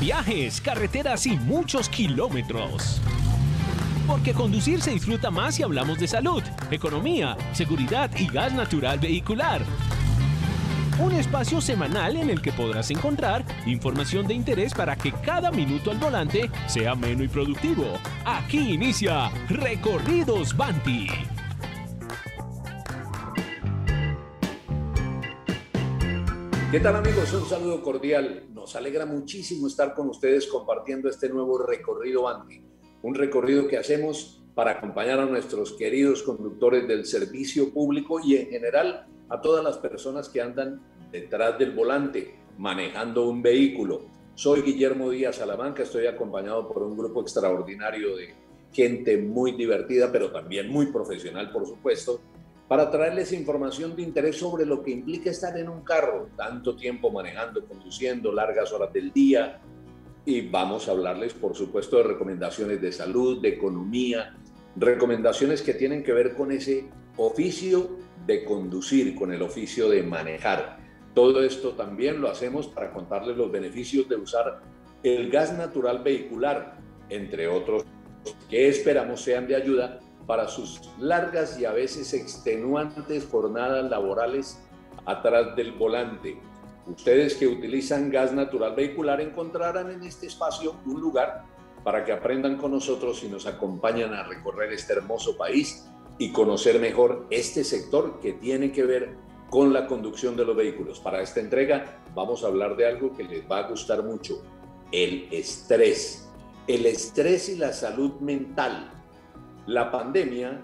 Viajes, carreteras y muchos kilómetros. Porque conducir se disfruta más si hablamos de salud, economía, seguridad y gas natural vehicular. Un espacio semanal en el que podrás encontrar información de interés para que cada minuto al volante sea ameno y productivo. Aquí inicia Recorridos Banti. ¿Qué tal amigos? Un saludo cordial. Nos alegra muchísimo estar con ustedes compartiendo este nuevo recorrido Banti. Un recorrido que hacemos para acompañar a nuestros queridos conductores del servicio público y en general a todas las personas que andan detrás del volante manejando un vehículo. Soy Guillermo Díaz Salamanca, estoy acompañado por un grupo extraordinario de gente muy divertida, pero también muy profesional, por supuesto, para traerles información de interés sobre lo que implica estar en un carro, tanto tiempo manejando, conduciendo, largas horas del día. Y vamos a hablarles, por supuesto, de recomendaciones de salud, de economía, recomendaciones que tienen que ver con ese oficio de conducir, con el oficio de manejar. Todo esto también lo hacemos para contarles los beneficios de usar el gas natural vehicular, entre otros, que esperamos sean de ayuda para sus largas y a veces extenuantes jornadas laborales atrás del volante. Ustedes que utilizan gas natural vehicular encontrarán en este espacio un lugar para que aprendan con nosotros y nos acompañan a recorrer este hermoso país y conocer mejor este sector que tiene que ver con la conducción de los vehículos. Para esta entrega vamos a hablar de algo que les va a gustar mucho, el estrés. El estrés y la salud mental. La pandemia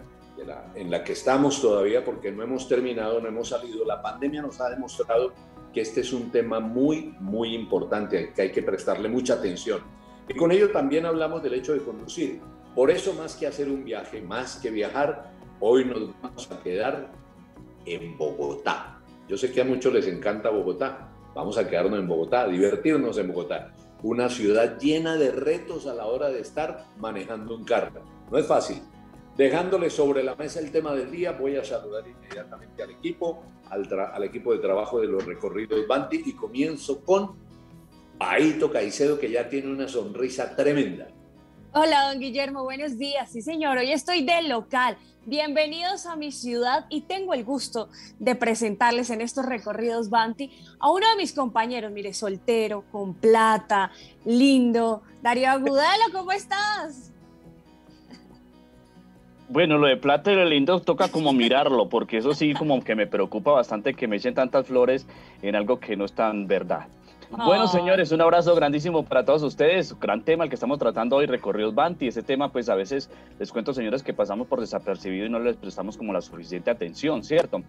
en la que estamos todavía, porque no hemos terminado, no hemos salido, la pandemia nos ha demostrado que este es un tema muy, muy importante, que hay que prestarle mucha atención. Y con ello también hablamos del hecho de conducir. Por eso, más que hacer un viaje, más que viajar, hoy nos vamos a quedar en Bogotá. Yo sé que a muchos les encanta Bogotá. Vamos a quedarnos en Bogotá, a divertirnos en Bogotá. Una ciudad llena de retos a la hora de estar manejando un carro. No es fácil. Dejándole sobre la mesa el tema del día, voy a saludar inmediatamente al equipo, al, al equipo de trabajo de los recorridos Banti y comienzo con Aito Caicedo, que ya tiene una sonrisa tremenda. Hola, don Guillermo, buenos días. Sí, señor, hoy estoy del local. Bienvenidos a mi ciudad y tengo el gusto de presentarles en estos recorridos Banti a uno de mis compañeros, mire, soltero, con plata, lindo. Darío Agudelo, ¿cómo estás? Bueno, lo de plata y lo lindo toca como mirarlo, porque eso sí como que me preocupa bastante que me echen tantas flores en algo que no es tan verdad. Bueno, señores, un abrazo grandísimo para todos ustedes. Gran tema el que estamos tratando hoy, recorridos Banti. Ese tema, pues a veces les cuento, señores, que pasamos por desapercibido y no les prestamos como la suficiente atención, ¿cierto?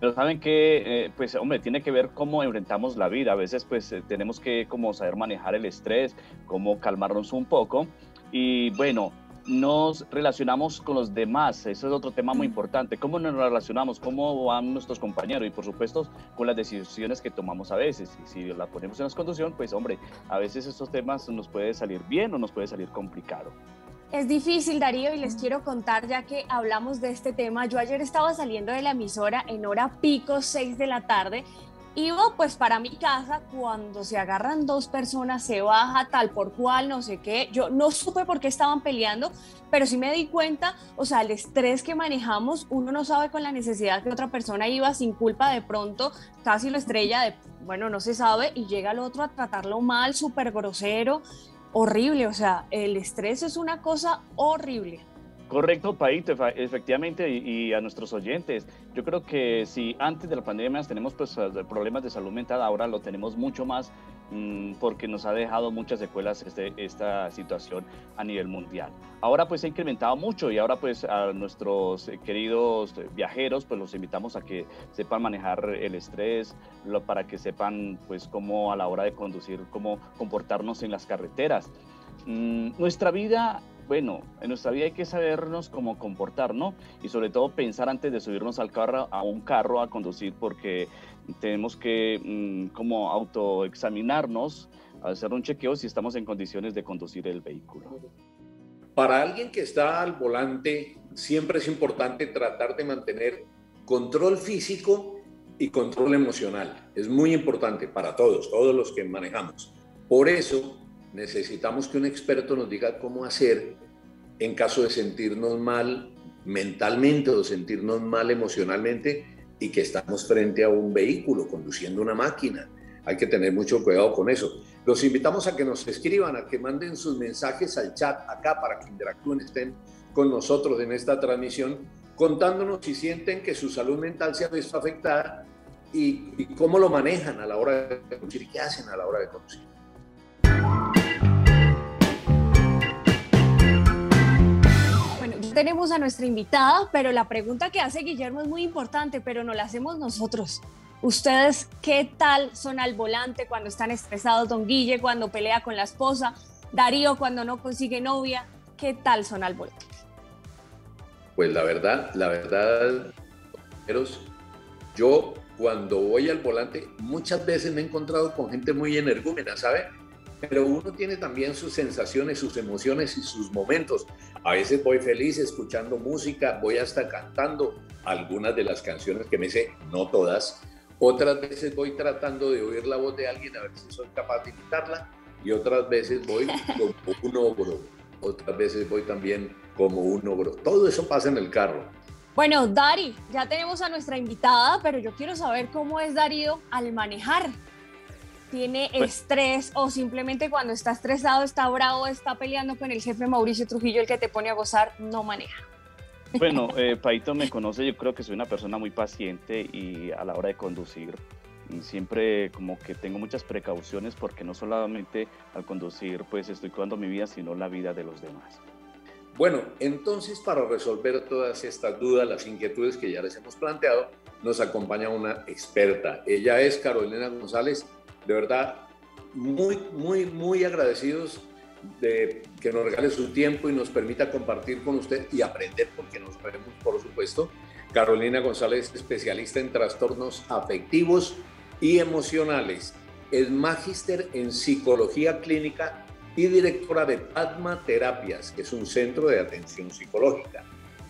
Pero saben que, eh, pues, hombre, tiene que ver cómo enfrentamos la vida. A veces, pues, eh, tenemos que como saber manejar el estrés, cómo calmarnos un poco. Y bueno, nos relacionamos con los demás. Eso es otro tema muy importante. ¿Cómo nos relacionamos? ¿Cómo van nuestros compañeros? Y por supuesto, con las decisiones que tomamos a veces. Y si la ponemos en la conducción, pues hombre, a veces estos temas nos puede salir bien o nos puede salir complicado. Es difícil, Darío, y les quiero contar, ya que hablamos de este tema. Yo ayer estaba saliendo de la emisora en hora pico, 6 de la tarde, Iba pues para mi casa, cuando se agarran dos personas, se baja tal por cual, no sé qué. Yo no supe por qué estaban peleando, pero sí me di cuenta, o sea, el estrés que manejamos, uno no sabe con la necesidad que otra persona iba sin culpa, de pronto casi lo estrella, de, bueno, no se sabe, y llega el otro a tratarlo mal, súper grosero, horrible, o sea, el estrés es una cosa horrible. Correcto, Paito, efectivamente, y, a nuestros oyentes. Yo creo que si antes de la pandemia tenemos pues, eh, problemas de salud mental, ahora lo tenemos mucho más mm, porque nos ha dejado muchas secuelas este, esta situación a nivel mundial. Ahora pues se ha incrementado mucho y ahora pues a nuestros queridos viajeros pues los invitamos a que sepan manejar el estrés, lo, para que sepan pues cómo a la hora de conducir, cómo comportarnos en las carreteras. Mm, nuestra vida bueno, en nuestra vida hay que sabernos cómo comportar, ¿no? Y sobre todo pensar antes de subirnos al carro, a un carro a conducir, porque tenemos que mm, como autoexaminarnos, hacer un chequeo si estamos en condiciones de conducir el vehículo. Para alguien que está al volante, siempre es importante tratar de mantener control físico y control emocional. Es muy importante para todos, todos los que manejamos. Por eso necesitamos que un experto nos diga cómo hacer en caso de sentirnos mal mentalmente o sentirnos mal emocionalmente y que estamos frente a un vehículo conduciendo una máquina. Hay que tener mucho cuidado con eso. Los invitamos a que nos escriban, a que manden sus mensajes al chat acá para que interactúen, estén con nosotros en esta transmisión, contándonos si sienten que su salud mental se ha visto afectada y, y cómo lo manejan a la hora de conducir qué hacen a la hora de conducir. Tenemos a nuestra invitada, pero la pregunta que hace Guillermo es muy importante, pero no la hacemos nosotros. ¿Ustedes qué tal son al volante cuando están estresados? Don Guille cuando pelea con la esposa, Darío cuando no consigue novia, ¿qué tal son al volante? Pues la verdad, la verdad, yo cuando voy al volante muchas veces me he encontrado con gente muy energúmena, ¿sabe? pero uno tiene también sus sensaciones, sus emociones y sus momentos. A veces voy feliz escuchando música, voy hasta cantando algunas de las canciones que me sé, no todas. Otras veces voy tratando de oír la voz de alguien a ver si soy capaz de imitarla y otras veces voy como un ogro. Otras veces voy también como un ogro. Todo eso pasa en el carro. Bueno, Dari, ya tenemos a nuestra invitada, pero yo quiero saber cómo es Darío al manejar tiene pues estrés o simplemente cuando está estresado, está bravo, está peleando con el jefe Mauricio Trujillo, el que te pone a gozar, no maneja. Bueno, eh, Paito me conoce, yo creo que soy una persona muy paciente y a la hora de conducir siempre como que tengo muchas precauciones porque no solamente al conducir pues estoy cuidando mi vida, sino la vida de los demás. Bueno, entonces para resolver todas estas dudas, las inquietudes que ya les hemos planteado, nos acompaña una experta. Ella es Carolina González, de verdad, muy, muy, muy agradecidos de que nos regale su tiempo y nos permita compartir con usted y aprender, porque nos vemos, por supuesto. Carolina González, especialista en trastornos afectivos y emocionales. Es magíster en psicología clínica y directora de Padma Terapias, que es un centro de atención psicológica.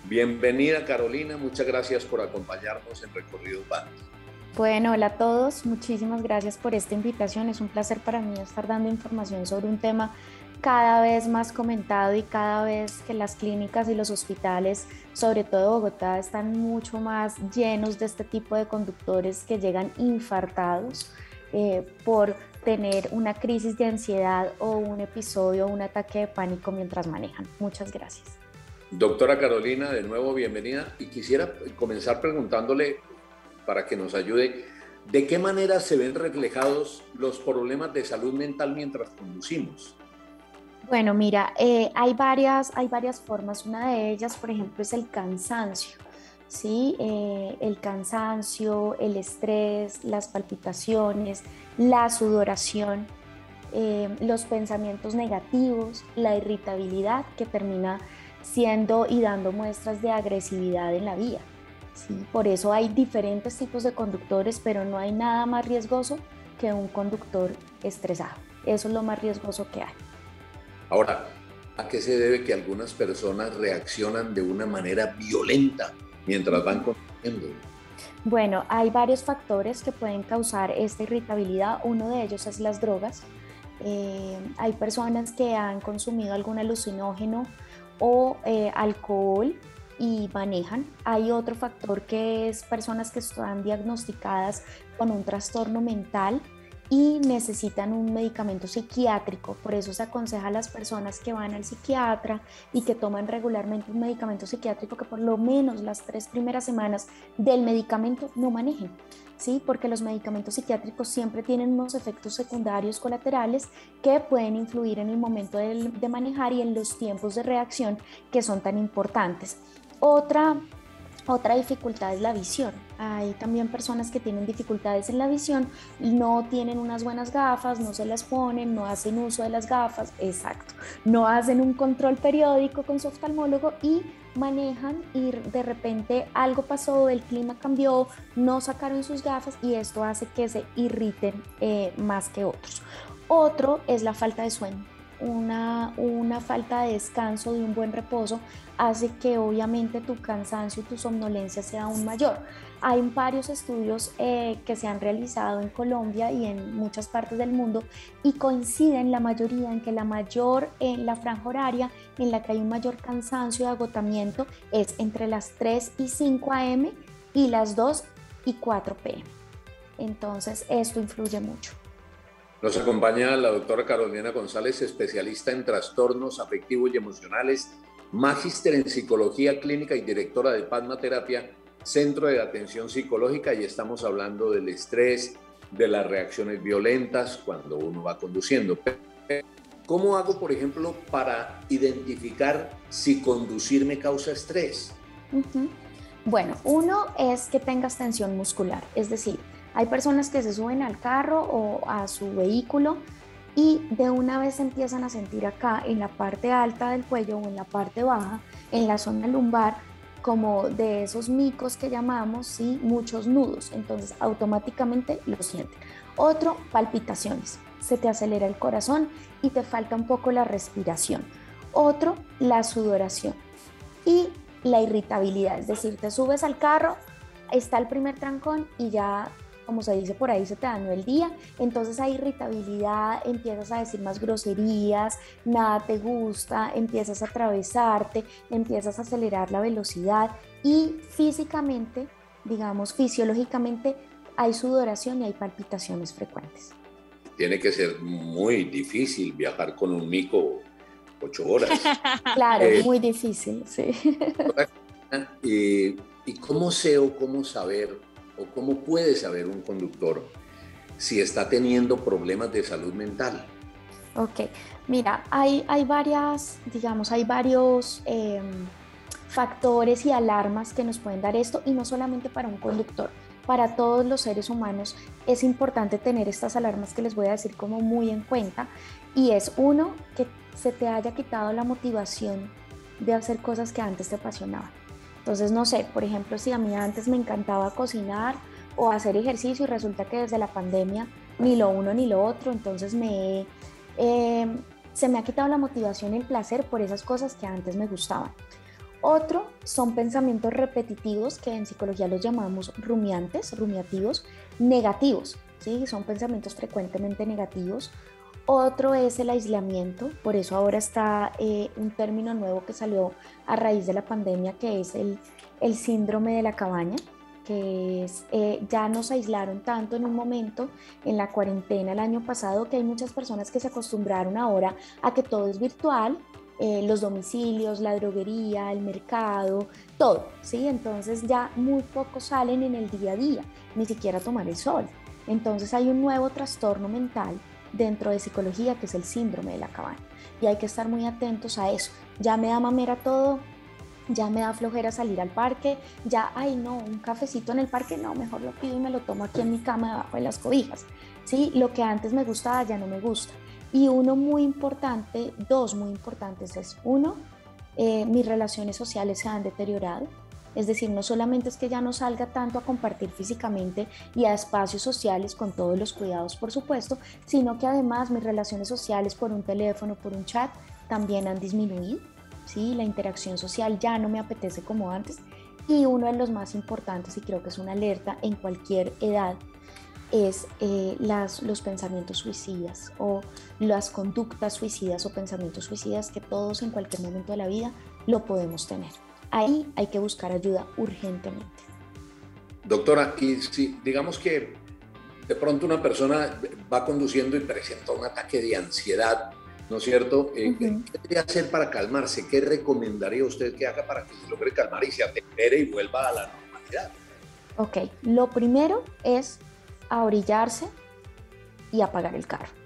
Bienvenida Carolina, muchas gracias por acompañarnos en Recorrido Padma. Bueno, hola a todos, muchísimas gracias por esta invitación. Es un placer para mí estar dando información sobre un tema cada vez más comentado y cada vez que las clínicas y los hospitales, sobre todo Bogotá, están mucho más llenos de este tipo de conductores que llegan infartados eh, por tener una crisis de ansiedad o un episodio un ataque de pánico mientras manejan. Muchas gracias. Doctora Carolina, de nuevo bienvenida y quisiera comenzar preguntándole para que nos ayude. ¿De qué manera se ven reflejados los problemas de salud mental mientras conducimos? Bueno, mira, eh, hay, varias, hay varias formas. Una de ellas, por ejemplo, es el cansancio. ¿sí? Eh, el cansancio, el estrés, las palpitaciones, la sudoración, eh, los pensamientos negativos, la irritabilidad que termina siendo y dando muestras de agresividad en la vía. Por eso hay diferentes tipos de conductores, pero no hay nada más riesgoso que un conductor estresado. Eso es lo más riesgoso que hay. Ahora, ¿a qué se debe que algunas personas reaccionan de una manera violenta mientras van conduciendo? Bueno, hay varios factores que pueden causar esta irritabilidad. Uno de ellos es las drogas. Eh, hay personas que han consumido algún alucinógeno o eh, alcohol y manejan. Hay otro factor que es personas que están diagnosticadas con un trastorno mental y necesitan un medicamento psiquiátrico. Por eso se aconseja a las personas que van al psiquiatra y que toman regularmente un medicamento psiquiátrico que por lo menos las tres primeras semanas del medicamento no manejen. ¿Sí? Porque los medicamentos psiquiátricos siempre tienen unos efectos secundarios colaterales que pueden influir en el momento de, manejar y en los tiempos de reacción que son tan importantes. Otra otra dificultad es la visión. Hay también personas que tienen dificultades en la visión, no tienen unas buenas gafas, no se las ponen, no hacen uso de las gafas, exacto, no hacen un control periódico con su oftalmólogo y manejan y de repente algo pasó, el clima cambió, no sacaron sus gafas y esto hace que se irriten eh, más que otros. Otro es la falta de sueño una, una falta de descanso, de un buen reposo, hace que obviamente tu cansancio y tu somnolencia sea aún mayor. Hay varios estudios eh, que se han realizado en Colombia y en muchas partes del mundo y coinciden la mayoría en que la mayor, en la franja horaria en la que hay un mayor cansancio y agotamiento es entre las 3 y 5 am y las 2 y 4 pm. Entonces esto influye mucho. Nos acompaña la doctora Carolina González, especialista en trastornos afectivos y emocionales, magíster en psicología clínica y directora de Padma Terapia, Centro de Atención Psicológica, y estamos hablando del estrés, de las reacciones violentas cuando uno va conduciendo. ¿Cómo hago, por ejemplo, para identificar si conducir me causa estrés? Bueno, uno es que tengas tensión muscular, es decir, hay personas que se suben al carro o a su vehículo y de una vez empiezan a sentir acá en la parte alta del cuello o en la parte baja, en la zona lumbar, como de esos micos que llamamos, ¿sí? muchos nudos. Entonces automáticamente lo sienten. Otro, palpitaciones. Se te acelera el corazón y te falta un poco la respiración. Otro, la sudoración. Y la irritabilidad, es decir, te subes al carro, está el primer trancón y ya como se dice por ahí, se te dañó el día, entonces hay irritabilidad, empiezas a decir más groserías, nada te gusta, empiezas a atravesarte, empiezas a acelerar la velocidad y físicamente, digamos, fisiológicamente, hay sudoración y hay palpitaciones frecuentes. Tiene que ser muy difícil viajar con un mico ocho horas. claro, eh, muy difícil, sí. ¿Y, ¿Y cómo sé o cómo saber o cómo puede saber un conductor si está teniendo problemas de salud mental? Ok, mira, hay, hay varias, digamos, hay varios em, factores y alarmas que nos pueden dar esto y no solamente para un conductor, para todos los seres humanos es importante tener estas alarmas que les voy a decir como muy en cuenta y es uno, que se te haya quitado la motivación de hacer cosas que antes te apasionaban. Entonces, no sé, por ejemplo, si a mí antes me encantaba cocinar o hacer ejercicio y resulta que desde la pandemia ni lo uno ni lo otro, entonces me, em, se me ha quitado la motivación y el placer por esas cosas que antes me gustaban. Otro son pensamientos repetitivos que en psicología los llamamos rumiantes, rumiativos, negativos, ¿sí? son pensamientos frecuentemente negativos otro es el aislamiento, por eso ahora está eh, un término nuevo que salió a raíz de la pandemia, que es el, síndrome de la cabaña, que es, eh, ya nos aislaron tanto en un momento en la cuarentena el año pasado que hay muchas personas que se acostumbraron ahora a que todo es virtual, eh, los domicilios, la droguería, el mercado, todo, ¿sí? Entonces ya muy pocos salen en el día a día, ni siquiera tomar el sol. Entonces hay un nuevo trastorno mental dentro de psicología, que es el síndrome de la cabaña. Y hay que estar muy atentos a eso. Ya me da mamera todo, ya me da flojera salir al parque, ya, ay no, un cafecito en el parque, no, mejor lo pido y me lo tomo aquí en mi cama debajo de las cobijas. ¿Sí? Lo que antes me gustaba ya no me gusta. Y uno muy importante, dos muy importantes es, uno, eh, mis relaciones sociales se han deteriorado es decir, no solamente es que ya no salga tanto a compartir físicamente y a espacios sociales con todos los cuidados, por supuesto, sino que además mis relaciones sociales por un teléfono, por un chat, también han disminuido. ¿sí? La interacción social ya no me apetece como antes. Y uno de los más importantes, y creo que es una alerta en cualquier edad, es eh, los pensamientos suicidas o las conductas suicidas o pensamientos suicidas que todos en cualquier momento de la vida lo podemos tener ahí hay que buscar ayuda urgentemente. Doctora, y si digamos que de pronto una persona va conduciendo y presenta un ataque de ansiedad, ¿no es cierto? Eh, ¿Qué debe hacer para calmarse? ¿Qué recomendaría usted que haga para que se logre calmar y se atempere y vuelva a la normalidad? Ok, lo primero es abrillarse y apagar el carro.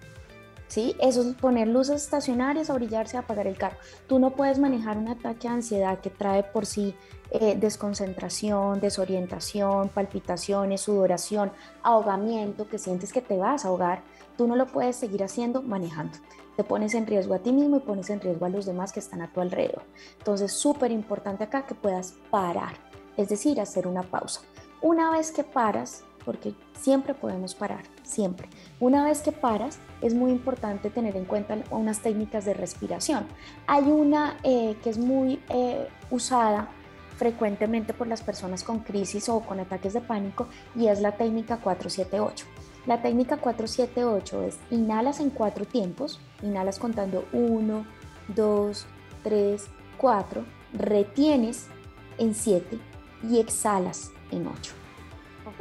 ¿Sí? Eso es poner luces estacionarias, abrillarse y apagar el carro. Tú no puedes manejar un ataque de ansiedad que trae por sí eh, desconcentración, desorientación, palpitaciones, sudoración, ahogamiento, que sientes que te vas a ahogar. Tú no lo puedes seguir haciendo manejando. Te pones en riesgo a ti mismo y pones en riesgo a los demás que están a tu alrededor. Entonces, súper importante acá que puedas parar, es decir, hacer una pausa. Una vez que paras, porque siempre podemos parar, siempre. Una vez que paras, es muy importante tener en cuenta unas técnicas de respiración. Hay una eh, que es muy eh, usada frecuentemente por las personas con crisis o con ataques de pánico y es la técnica 478. La técnica 478 es inhalas en cuatro tiempos, inhalas contando 1, 2, 3, 4, retienes en 7 y exhalas en 8.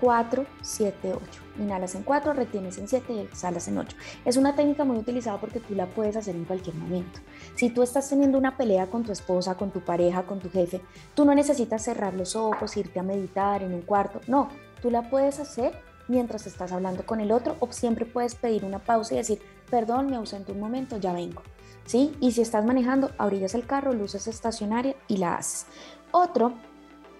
4, 7, 8. Inhalas en 4, retienes en 7 y exhalas en 8. Es una técnica muy utilizada porque tú la puedes hacer en cualquier momento. Si tú estás teniendo una pelea con tu esposa, con tu pareja, con tu jefe, tú no necesitas cerrar los ojos, irte a meditar en un cuarto. No, tú la puedes hacer mientras estás hablando con el otro o siempre puedes pedir una pausa y decir, perdón, me ausento un momento, ya vengo. ¿Sí? Y si estás manejando, abrillas el carro, luces estacionaria y la haces. Otro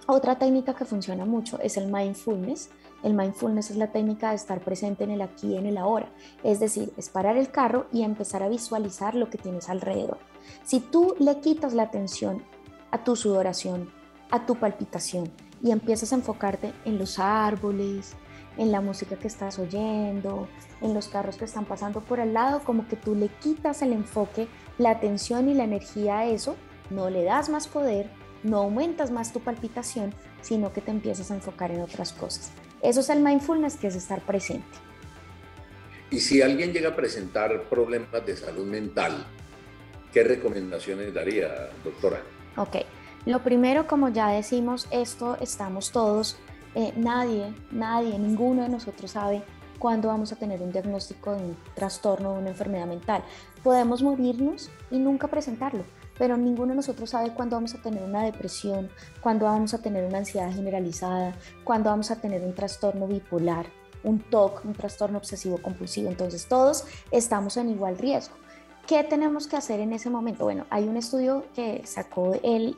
otra técnica que funciona mucho es el mindfulness. El mindfulness es la técnica de estar presente en el aquí y en el ahora. Es decir, es parar el carro y empezar a visualizar lo que tienes alrededor. Si tú le quitas la atención a tu sudoración, a tu palpitación y empiezas a enfocarte en los árboles, en la música que estás oyendo, en los carros que están pasando por al lado, como que tú le quitas el enfoque, la atención y la energía a eso, no le das más poder, no aumentas más tu palpitación, sino que te empiezas a enfocar en otras cosas. Eso es el mindfulness, que es estar presente. Y si alguien llega a presentar problemas de salud mental, ¿qué recomendaciones daría, doctora? Ok, lo primero, como ya decimos, esto estamos todos, eh, nadie, nadie, ninguno de nosotros sabe cuándo vamos a tener un diagnóstico de un trastorno o una enfermedad mental. Podemos morirnos y nunca presentarlo pero ninguno de nosotros sabe cuándo vamos a tener una depresión, cuándo vamos a tener una ansiedad generalizada, cuándo vamos a tener un trastorno bipolar, un TOC, un trastorno obsesivo compulsivo. Entonces todos estamos en igual riesgo. ¿Qué tenemos que hacer en ese momento? Bueno, hay un estudio que sacó el,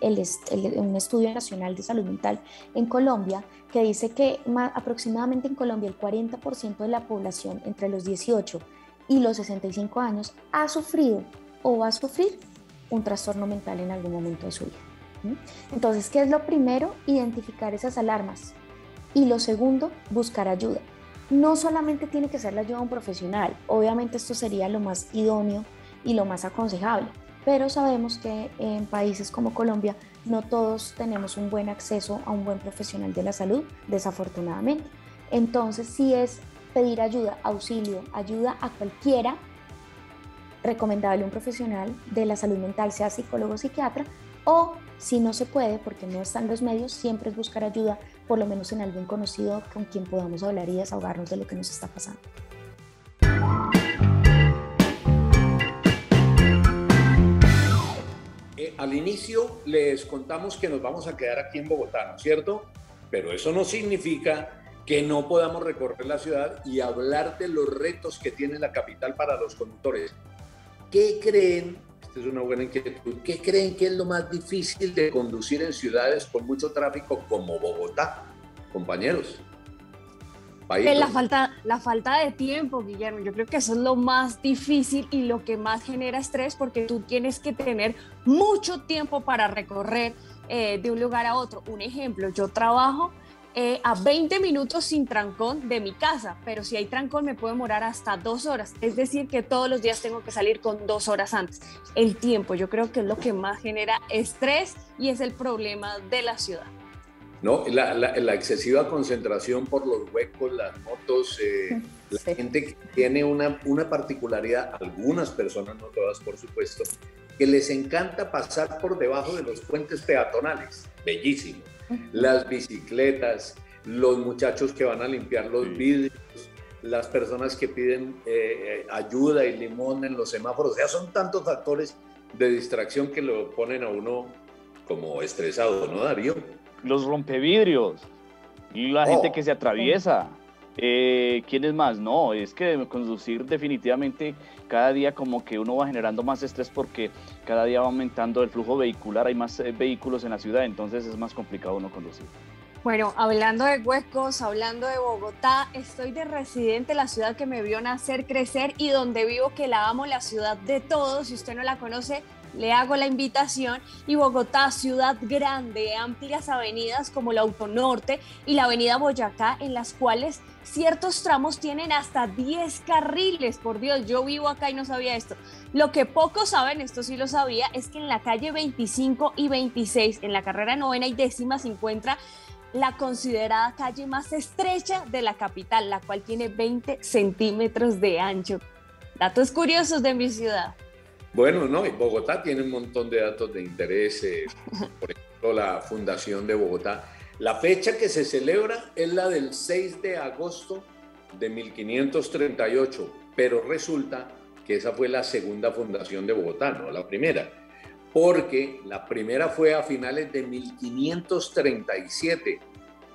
un estudio nacional de salud mental en Colombia que dice que aproximadamente en Colombia el 40% de la población entre los 18 y los 65 años ha sufrido o va a sufrir un trastorno mental en algún momento de su vida. Entonces, ¿qué es lo primero? Identificar esas alarmas. Y lo segundo, buscar ayuda. No solamente tiene que ser la ayuda de un profesional, obviamente esto sería lo más idóneo y lo más aconsejable, pero sabemos que en países como Colombia no todos tenemos un buen acceso a un buen profesional de la salud, desafortunadamente. Entonces, si es pedir ayuda, auxilio, ayuda a cualquiera recomendable un profesional de la salud mental, sea psicólogo o psiquiatra, o si no se puede, porque no están los medios, siempre es buscar ayuda, por lo menos en alguien conocido con quien podamos hablar y desahogarnos de lo que nos está pasando. Eh, al inicio les contamos que nos vamos a quedar aquí en Bogotá, ¿no es cierto? Pero eso no significa que no podamos recorrer la ciudad y hablar de los retos que tiene la capital para los conductores. ¿Qué creen? Esta es una buena inquietud. ¿Qué creen que es lo más difícil de conducir en ciudades con mucho tráfico como Bogotá, compañeros? La falta, la falta de tiempo, Guillermo. Yo creo que eso es lo más difícil y lo que más genera estrés porque tú tienes que tener mucho tiempo para recorrer eh, de un lugar a otro. Un ejemplo, yo trabajo eh, a 20 minutos sin trancón de mi casa, pero si hay trancón me puede demorar hasta dos horas. Es decir, que todos los días tengo que salir con dos horas antes. El tiempo, yo creo que es lo que más genera estrés y es el problema de la ciudad. No, la, la, excesiva concentración por los huecos, las motos, eh, la gente que tiene una, una particularidad, algunas personas, no todas por supuesto, que les encanta pasar por debajo de los puentes peatonales. Bellísimo las bicicletas, los muchachos que van a limpiar los vidrios, las personas que piden eh, ayuda y limón en los semáforos. O sea, son tantos factores de distracción que lo ponen a uno como estresado, ¿no, Darío? Los rompevidrios y la gente que se atraviesa. Eh, ¿Quién es más? No, es que conducir definitivamente cada día como que uno va generando más estrés porque cada día va aumentando el flujo vehicular, hay más eh, vehículos en la ciudad, entonces es más complicado uno conducir. Bueno, hablando de huecos, hablando de Bogotá, estoy de residente, la ciudad que me vio nacer, crecer y donde vivo, que la amo, la ciudad de todos. Si usted no la conoce, le hago la invitación y Bogotá, ciudad grande, amplias avenidas como la Autonorte y la Avenida Boyacá, en las cuales ciertos tramos tienen hasta 10 carriles. Por Dios, yo vivo acá y no sabía esto. Lo que pocos saben, esto sí lo sabía, es que en la calle 25 y 26, en la carrera novena y décima, se encuentra la considerada calle más estrecha de la capital, la cual tiene 20 centímetros de ancho. Datos curiosos de mi ciudad. Bueno, no, y Bogotá tiene un montón de datos de interés, eh, por ejemplo, la Fundación de Bogotá. La fecha que se celebra es la del 6 de agosto de 1538, pero resulta que esa fue la segunda fundación de Bogotá, no la primera, porque la primera fue a finales de 1537,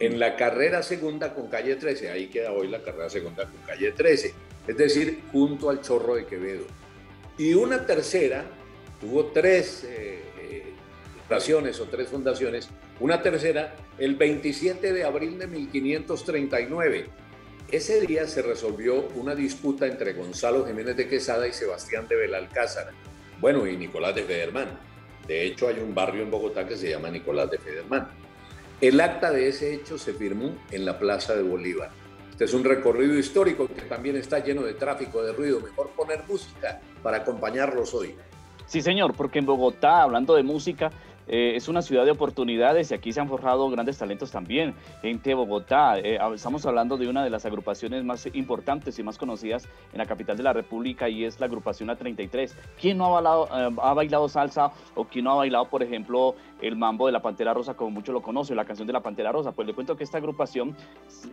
en la carrera segunda con calle 13, ahí queda hoy la carrera segunda con calle 13, es decir, junto al Chorro de Quevedo. Y una tercera, tuvo tres eh, fundaciones o tres fundaciones, una tercera el 27 de abril de 1539. Ese día se resolvió una disputa entre Gonzalo Jiménez de Quesada y Sebastián de Belalcázar, bueno, y Nicolás de Federman. De hecho, hay un barrio en Bogotá que se llama Nicolás de Federman. El acta de ese hecho se firmó en la Plaza de Bolívar. Este es un recorrido histórico que también está lleno de tráfico, de ruido. Mejor poner música para acompañarlos hoy. Sí, señor, porque en Bogotá, hablando de música, eh, es una ciudad de oportunidades y aquí se han forjado grandes talentos también. Gente de Bogotá, eh, estamos hablando de una de las agrupaciones más importantes y más conocidas en la capital de la República y es la agrupación A33. ¿Quién no ha bailado, eh, ha bailado salsa o quién no ha bailado, por ejemplo, el mambo de la Pantera Rosa, como muchos lo conocen, la canción de la Pantera Rosa? Pues le cuento que esta agrupación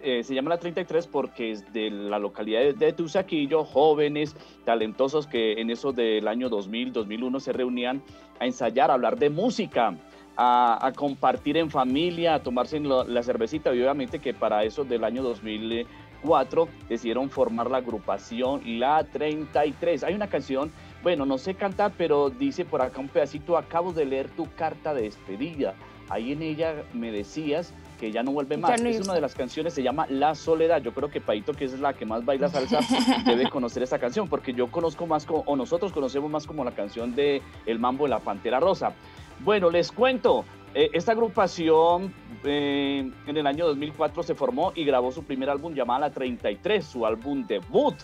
se llama la 33 porque es de la localidad de, Tusaquillo, jóvenes, talentosos que en eso del año 2000, 2001 se reunían a ensayar, a hablar de música, a, compartir en familia, a tomarse la cervecita. Y obviamente que para eso del año 2004 decidieron formar la agrupación La 33. Hay una canción, bueno, no sé cantar, pero dice por acá un pedacito, acabo de leer tu carta de despedida. Ahí en ella me decías que ya no vuelve más. es una de las canciones, se llama La Soledad. Yo creo que Paito, que es la que más baila salsa, debe conocer esta canción, porque yo conozco más, o nosotros conocemos más como la canción de El Mambo de la Pantera Rosa. Bueno, les cuento, eh, esta agrupación eh, en el año 2004 se formó y grabó su primer álbum llamado La 33, su álbum debut.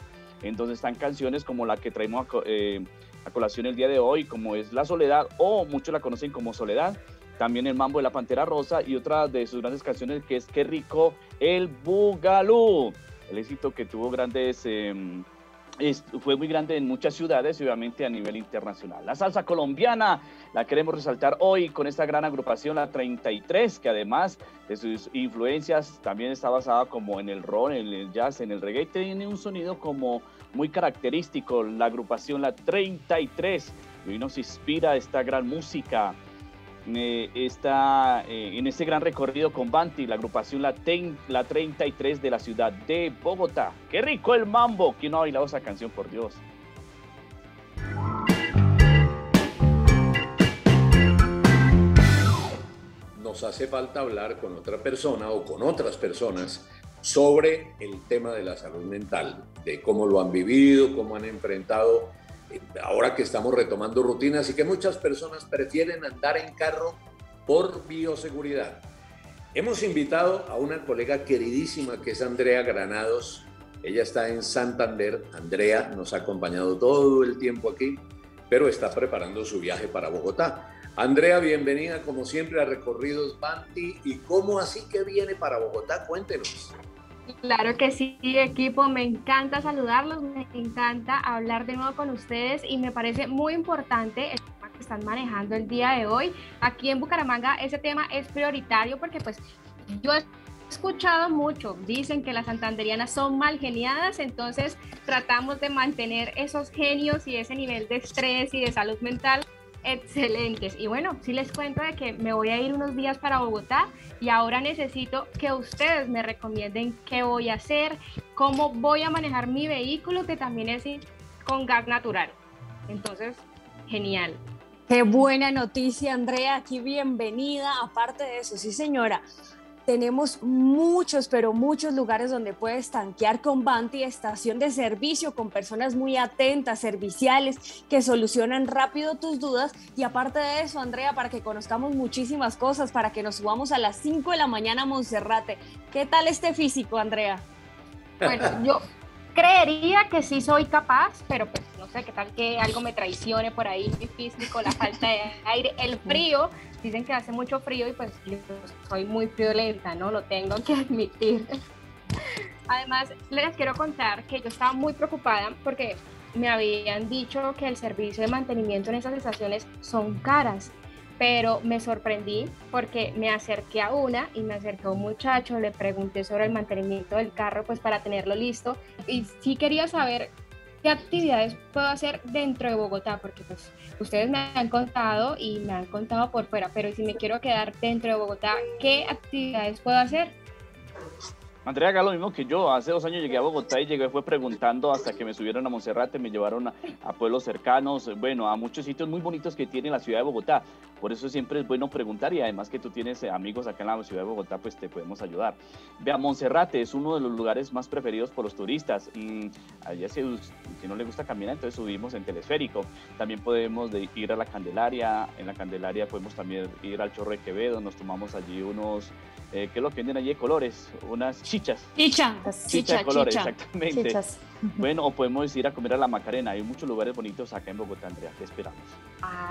Entonces están canciones como la que traemos a, eh, a colación el día de hoy, como es La Soledad, o muchos la conocen como Soledad también el mambo de la Pantera Rosa y otra de sus grandes canciones que es Qué rico el Bugalú. El éxito que tuvo grandes... Em, fue muy grande en muchas ciudades y obviamente a nivel internacional. La salsa colombiana la queremos resaltar hoy con esta gran agrupación, la 33, que además de sus influencias también está basada como en el rock, en el jazz, en el reggae, tiene un sonido como muy característico, la agrupación La 33, y nos inspira esta gran música está eh, en este gran recorrido con Banti, la agrupación la, la 33 de la ciudad de Bogotá. ¡Qué rico el mambo! ¿Quién no ha bailado esa canción, por Dios? Nos hace falta hablar con otra persona o con otras personas sobre el tema de la salud mental, de cómo lo han vivido, cómo han enfrentado ahora que estamos retomando rutinas y que muchas personas prefieren andar en carro por bioseguridad. Hemos invitado a una colega queridísima que es Andrea Granados. Ella está en Santander. Andrea nos ha acompañado todo el tiempo aquí, pero está preparando su viaje para Bogotá. Andrea, bienvenida como siempre a Recorridos Banti. ¿Y cómo así que viene para Bogotá? Cuéntenos. Claro que sí, equipo, me encanta saludarlos, me encanta hablar de nuevo con ustedes y me parece muy importante el tema que están manejando el día de hoy. Aquí en Bucaramanga ese tema es prioritario porque pues yo escuchado mucho, dicen que las santanderianas son mal geniadas, entonces tratamos de mantener esos genios y ese nivel de estrés y de salud mental excelentes. Y bueno, sí les cuento de que me voy a ir unos días para Bogotá y ahora necesito que ustedes me recomienden qué voy a hacer, cómo voy a manejar mi vehículo que también es con gas natural. Entonces, genial. Qué buena noticia, Andrea. Aquí bienvenida. Aparte de eso, sí, señora. Tenemos muchos, pero muchos lugares donde puedes tanquear con Banti, estación de servicio con personas muy atentas, serviciales, que solucionan rápido tus dudas. Y aparte de eso, Andrea, para que conozcamos muchísimas cosas, para que nos subamos a las 5 de la mañana a Monserrate. ¿Qué tal este físico, Andrea? Bueno, yo creería que sí soy capaz, pero pues no sé qué tal que algo me traicione por ahí, mi físico, la falta de aire, el frío dicen que hace mucho frío y pues yo soy muy friolenta, ¿no? Lo tengo que admitir. Además, les quiero contar que yo estaba muy preocupada porque me habían dicho que el servicio de mantenimiento en esas estaciones son caras, pero me sorprendí porque me acerqué a una y me acercó un muchacho, le pregunté sobre el mantenimiento del carro pues para tenerlo listo y sí quería saber qué actividades puedo hacer dentro de Bogotá, porque pues ustedes me han contado y me han contado por fuera, pero si me quiero quedar dentro de Bogotá, ¿qué actividades puedo hacer? Andrea haga lo mismo que yo. Hace dos años llegué a Bogotá y llegué, fue preguntando hasta que me subieron a Monserrate, me llevaron a, pueblos cercanos, bueno, a muchos sitios muy bonitos que tiene la ciudad de Bogotá. Por eso siempre es bueno preguntar y además que tú tienes eh, amigos acá en la ciudad de Bogotá, pues te podemos ayudar. Vea, Monserrate es uno de los lugares más preferidos por los turistas. Y allá si, si no le gusta caminar, entonces subimos en telesférico. También podemos ir a la Candelaria. En la Candelaria podemos también ir al Chorro de Quevedo. Nos tomamos allí unos eh, ¿qué es lo que venden allí de colores? Unas chichas. Chicha. Chicha, de colores, exactamente. Bueno, o podemos ir a comer a la Macarena. Hay muchos lugares bonitos acá en Bogotá, Andrea. ¿Qué esperamos?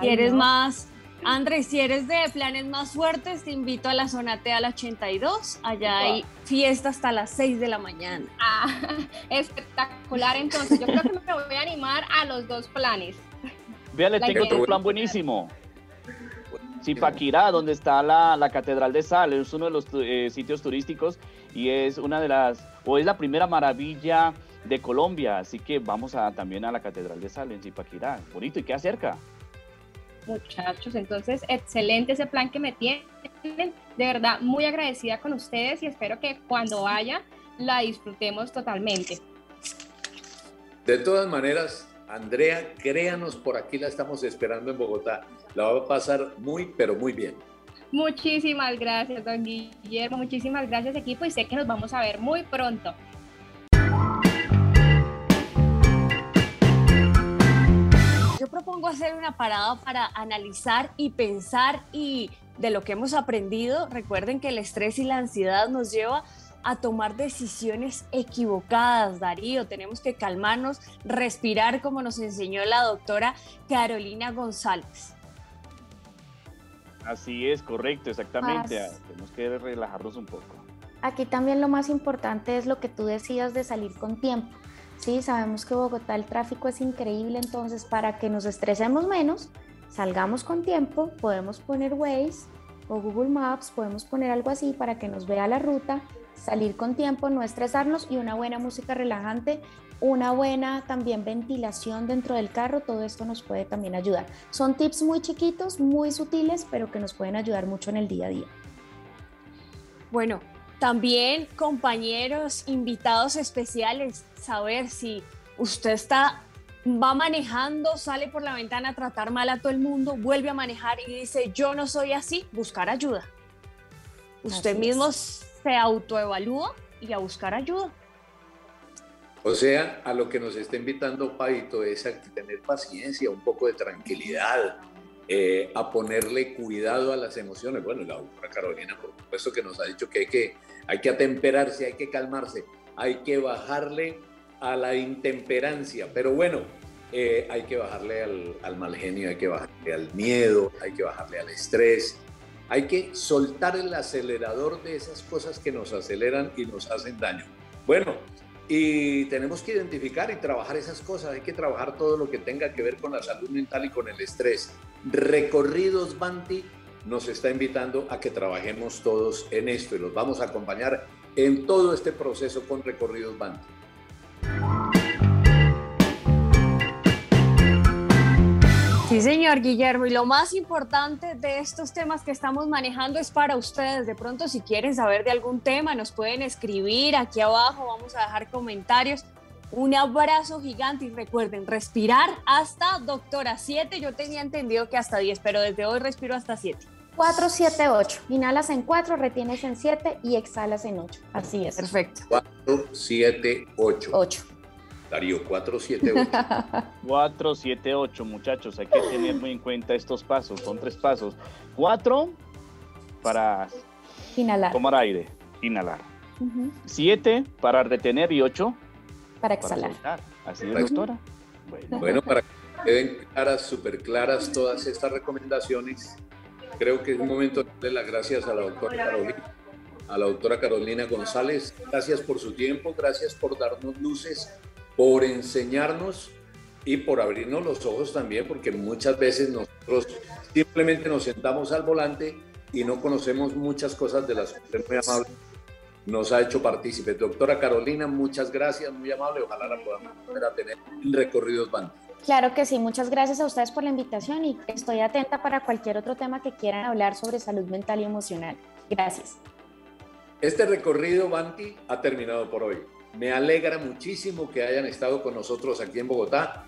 si eres más, Andrés, si eres de planes más fuertes, te invito a la zona T al 82. Allá hay fiesta hasta las 6 de la mañana. Ah, espectacular. Entonces, yo creo que me voy a animar a los dos planes. Vea, le tengo otro plan buenísimo. Zipaquirá, donde está la, la, Catedral de Sal, es uno de los eh, sitios turísticos y es una de las, o es la primera maravilla de Colombia, así que vamos a, también a la Catedral de Sal en Zipaquirá, bonito y queda cerca. Muchachos, entonces excelente ese plan que me tienen, de verdad muy agradecida con ustedes y espero que cuando vaya la disfrutemos totalmente. De todas maneras, Andrea, créanos, por aquí la estamos esperando en Bogotá. La va a pasar muy, pero muy bien. Muchísimas gracias, don Guillermo. Muchísimas gracias, equipo. Y sé que nos vamos a ver muy pronto. Yo propongo hacer una parada para analizar y pensar y de lo que hemos aprendido. Recuerden que el estrés y la ansiedad nos lleva a tomar decisiones equivocadas, Darío. Tenemos que calmarnos, respirar como nos enseñó la doctora Carolina González. Así es, correcto, exactamente. Tenemos que relajarnos un poco. Aquí también lo más importante es lo que tú decías de salir con tiempo. Sí, sabemos que Bogotá el tráfico es increíble, entonces para que nos estresemos menos, salgamos con tiempo, podemos poner Waze o Google Maps, podemos poner algo así para que nos vea la ruta salir con tiempo, no estresarnos y una buena música relajante, una buena también ventilación dentro del carro, todo esto nos puede también ayudar. Son tips muy chiquitos, muy sutiles, pero que nos pueden ayudar mucho en el día a día. Bueno, también compañeros, invitados especiales, saber si usted está va manejando, sale por la ventana a tratar mal a todo el mundo, vuelve a manejar y dice, yo no soy así, buscar ayuda. Usted mismo se autoevalúa y a buscar ayuda. O sea, a lo que nos está invitando Paito es a tener paciencia, un poco de tranquilidad, eh, a ponerle cuidado a las emociones. Bueno, la doctora Carolina, por supuesto que nos ha dicho que hay que, hay que atemperarse, hay que calmarse, hay que bajarle a la intemperancia. Pero bueno, eh, hay que bajarle al, al mal genio, hay que bajarle al miedo, hay que bajarle al estrés, hay que soltar el acelerador de esas cosas que nos aceleran y nos hacen daño. Bueno, y tenemos que identificar y trabajar esas cosas. Hay que trabajar todo lo que tenga que ver con la salud mental y con el estrés. Recorridos Banti nos está invitando a que trabajemos todos en esto y los vamos a acompañar en todo este proceso con recorridos Banti. Sí, señor Guillermo. Y lo más importante de estos temas que estamos manejando es para ustedes. De pronto, si quieren saber de algún tema, nos pueden escribir aquí abajo. Vamos a dejar comentarios. Un abrazo gigante y recuerden, respirar hasta doctora 7. Yo tenía entendido que hasta 10, pero desde hoy respiro hasta 7. 4, 7, 8. Inhalas en 4, retienes en 7 y exhalas en 8. Así es. Perfecto. 4, 7, 8. 8. Darío, 4, 7, 8. 4, 7, 8, muchachos. Hay que tener muy en cuenta estos pasos. Son tres pasos. 4 para Inhalar. tomar aire, inhalar. 7 para retener y 8 Para exhalar. soltar. Así es, doctora. Bueno, Bueno, para que queden claras, súper claras todas estas recomendaciones, creo que es un momento de darle las gracias a la doctora Carolina, a la doctora Carolina González. Gracias por su tiempo, gracias por darnos luces, por enseñarnos y por abrirnos los ojos también, porque muchas veces nosotros simplemente nos sentamos al volante y no conocemos muchas cosas de las que muy amable nos ha hecho partícipes. Doctora Carolina, muchas gracias, muy amable. Ojalá la podamos volver a tener en recorridos Banti. Claro que sí, muchas gracias a ustedes por la invitación y estoy atenta para cualquier otro tema que quieran hablar sobre salud mental y emocional. Gracias. Este recorrido Banti ha terminado por hoy. Me alegra muchísimo que hayan estado con nosotros aquí en Bogotá.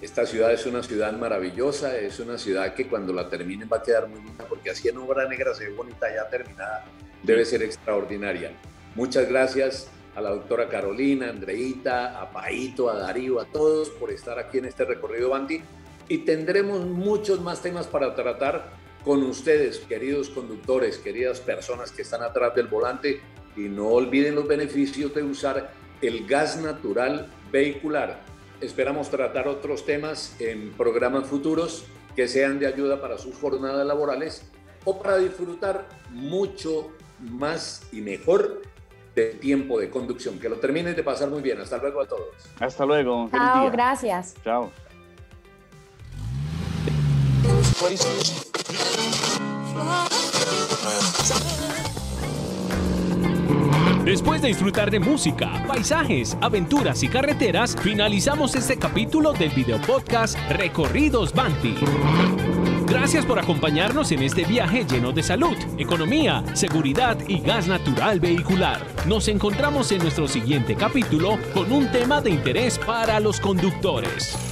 Esta ciudad es una ciudad maravillosa, es una ciudad que cuando la terminen va a quedar muy linda porque así en obra negra se ve bonita ya terminada, debe ser extraordinaria. Muchas gracias a la doctora Carolina, Andreita, a Paito, a Darío, a todos por estar aquí en este recorrido Banti y tendremos muchos más temas para tratar con ustedes, queridos conductores, queridas personas que están atrás del volante y no olviden los beneficios de usar el gas natural vehicular. Esperamos tratar otros temas en programas futuros que sean de ayuda para sus jornadas laborales o para disfrutar mucho más y mejor del tiempo de conducción. Que lo terminen de pasar muy bien. Hasta luego a todos. hasta luego. Chao, gracias. Chao. Después de disfrutar de música, paisajes, aventuras y carreteras, finalizamos este capítulo del video podcast Recorridos Banti. Gracias por acompañarnos en este viaje lleno de salud, economía, seguridad y gas natural vehicular. Nos encontramos en nuestro siguiente capítulo con un tema de interés para los conductores.